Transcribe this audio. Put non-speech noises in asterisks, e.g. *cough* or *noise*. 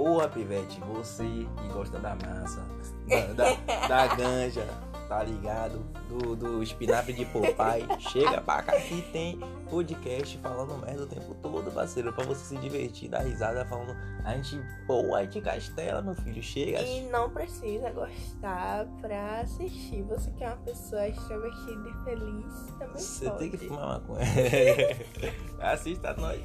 Porra, Pivete, você que gosta da massa, da, da, da *laughs* ganja, tá ligado? Do, do espinafre de Popeye. Chega pra cá que tem podcast falando merda o tempo todo, parceiro. Pra você se divertir, dar risada falando. A gente, boa de castela, meu filho. Chega. E não precisa gostar pra assistir. Você que é uma pessoa extrovertida e feliz, também Você pode. tem que fumar maconha. *laughs* Assista a nós.